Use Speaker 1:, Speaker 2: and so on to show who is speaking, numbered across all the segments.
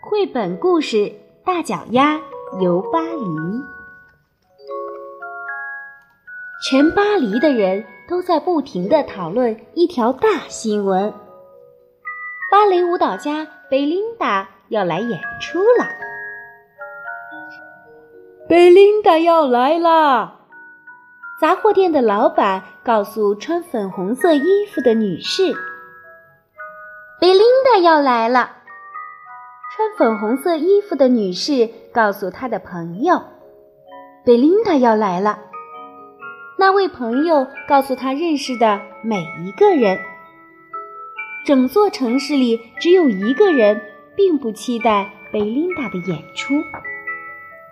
Speaker 1: 绘本故事《大脚丫游巴黎》。全巴黎的人都在不停的讨论一条大新闻：芭蕾舞蹈家贝琳达要来演出了。
Speaker 2: 贝琳达要来啦！
Speaker 1: 杂货店的老板告诉穿粉红色衣服的女士：“贝琳达要来了。”穿粉红色衣服的女士告诉她的朋友：“贝琳达要来了。”那位朋友告诉他认识的每一个人。整座城市里只有一个人并不期待贝琳达的演出，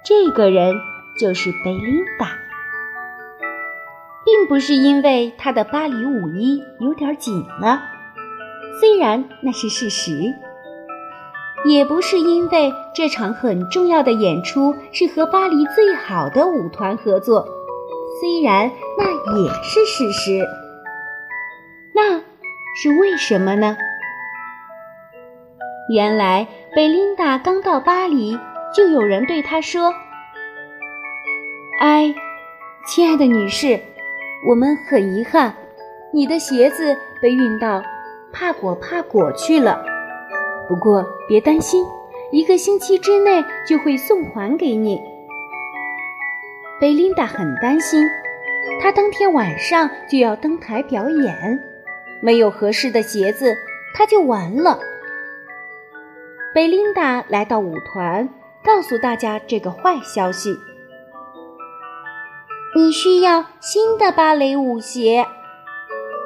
Speaker 1: 这个人就是贝琳达。并不是因为她的巴黎舞衣有点紧了，虽然那是事实；也不是因为这场很重要的演出是和巴黎最好的舞团合作，虽然那也是事实。那是为什么呢？原来贝琳达刚到巴黎，就有人对她说：“哎，亲爱的女士。”我们很遗憾，你的鞋子被运到帕果帕果去了。不过别担心，一个星期之内就会送还给你。贝琳达很担心，她当天晚上就要登台表演，没有合适的鞋子，她就完了。贝琳达来到舞团，告诉大家这个坏消息。你需要新的芭蕾舞鞋。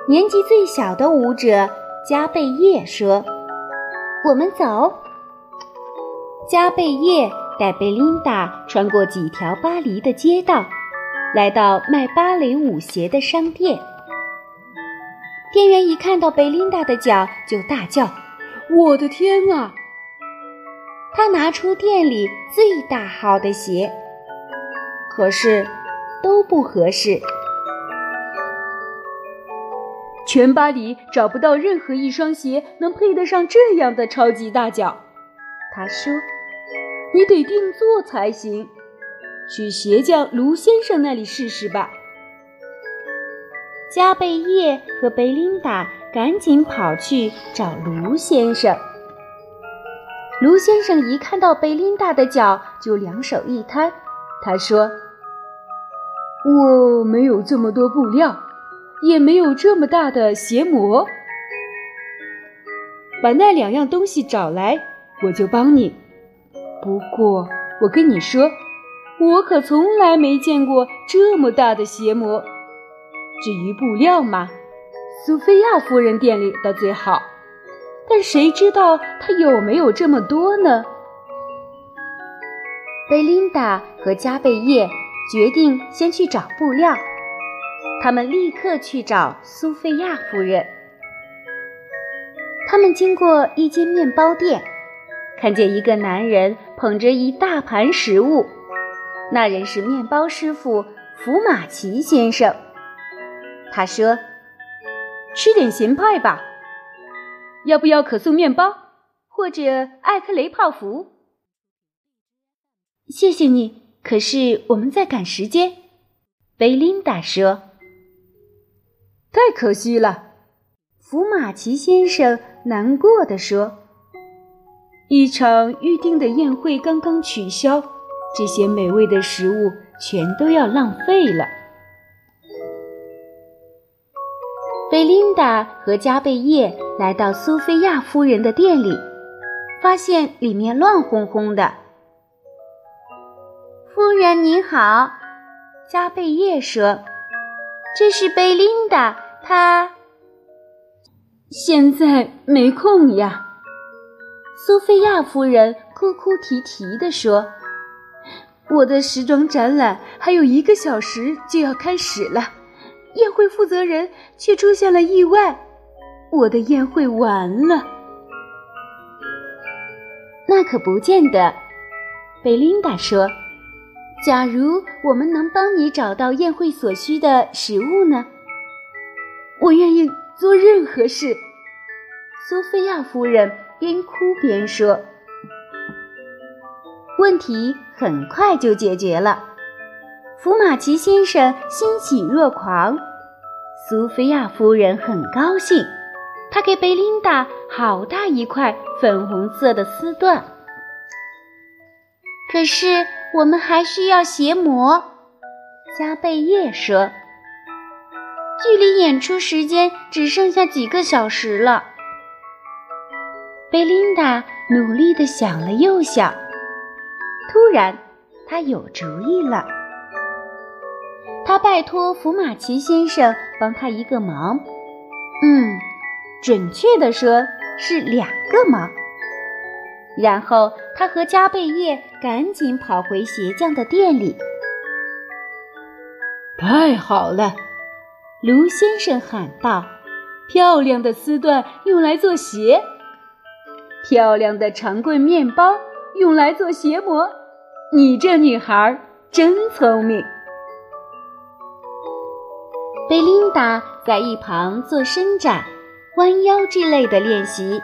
Speaker 1: 年纪最小的舞者加贝叶说：“我们走。”加贝叶带贝琳达穿过几条巴黎的街道，来到卖芭蕾舞鞋的商店。店员一看到贝琳达的脚，就大叫：“
Speaker 2: 我的天啊！”
Speaker 1: 他拿出店里最大号的鞋，可是。都不合适，
Speaker 2: 全巴黎找不到任何一双鞋能配得上这样的超级大脚。他说：“你得定做才行，去鞋匠卢先生那里试试吧。”
Speaker 1: 加贝叶和贝琳达赶紧跑去找卢先生。卢先生一看到贝琳达的脚，就两手一摊，他说。
Speaker 2: 我没有这么多布料，也没有这么大的鞋模。把那两样东西找来，我就帮你。不过我跟你说，我可从来没见过这么大的鞋模。至于布料嘛，苏菲亚夫人店里的最好，但谁知道他有没有这么多呢？
Speaker 1: 贝琳达和加贝叶。决定先去找布料，他们立刻去找苏菲亚夫人。他们经过一间面包店，看见一个男人捧着一大盘食物，那人是面包师傅福马奇先生。他说：“
Speaker 2: 吃点咸派吧，要不要可颂面包或者艾克雷泡芙？”
Speaker 1: 谢谢你。可是我们在赶时间，贝琳达说：“
Speaker 2: 太可惜了。”
Speaker 1: 福马奇先生难过的说：“
Speaker 2: 一场预定的宴会刚刚取消，这些美味的食物全都要浪费了。”
Speaker 1: 贝琳达和加贝叶来到苏菲亚夫人的店里，发现里面乱哄哄的。夫人您好，加贝叶说：“这是贝琳达，她
Speaker 2: 现在没空呀。”
Speaker 1: 苏菲亚夫人哭哭啼啼地说：“
Speaker 2: 我的时装展览还有一个小时就要开始了，宴会负责人却出现了意外，我的宴会完了。”
Speaker 1: 那可不见得。贝琳达说：“假如我们能帮你找到宴会所需的食物呢？”
Speaker 2: 我愿意做任何事。
Speaker 1: 苏菲亚夫人边哭边说。问题很快就解决了，福马奇先生欣喜若狂，苏菲亚夫人很高兴，她给贝琳达好大一块粉红色的丝缎。可是我们还需要鞋模，加贝叶说。距离演出时间只剩下几个小时了。贝琳达努力地想了又想，突然，她有主意了。她拜托福马奇先生帮他一个忙，嗯，准确的说是两个忙。然后，他和加贝叶赶紧跑回鞋匠的店里。
Speaker 2: 太好了！卢先生喊道：“漂亮的丝缎用来做鞋，漂亮的长棍面包用来做鞋模。你这女孩真聪明。”
Speaker 1: 贝琳达在一旁做伸展、弯腰之类的练习。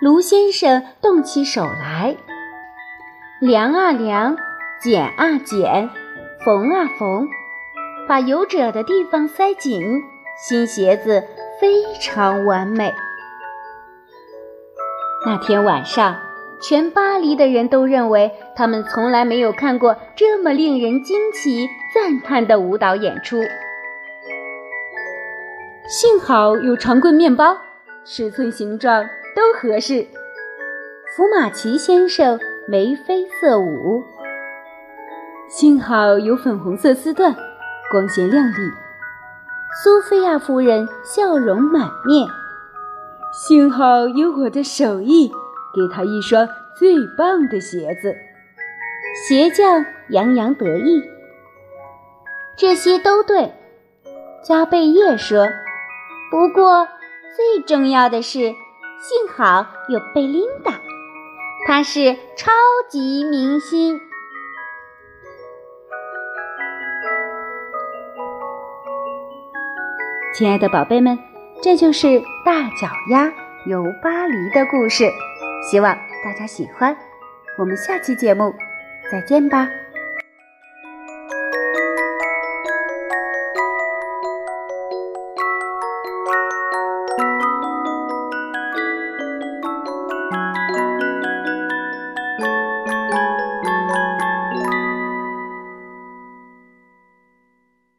Speaker 1: 卢先生动起手来，量啊量，剪啊剪，缝啊缝。把有褶的地方塞紧，新鞋子非常完美。那天晚上，全巴黎的人都认为他们从来没有看过这么令人惊奇、赞叹的舞蹈演出。
Speaker 2: 幸好有长棍面包，尺寸、形状都合适。
Speaker 1: 福马奇先生眉飞色舞。
Speaker 2: 幸好有粉红色丝缎。光鲜亮丽，
Speaker 1: 苏菲亚夫人笑容满面。
Speaker 2: 幸好有我的手艺，给她一双最棒的鞋子。
Speaker 1: 鞋匠洋洋得意。这些都对，加贝叶说。不过最重要的是，幸好有贝琳达，她是超级明星。亲爱的宝贝们，这就是大脚丫游巴黎的故事，希望大家喜欢。我们下期节目再见吧。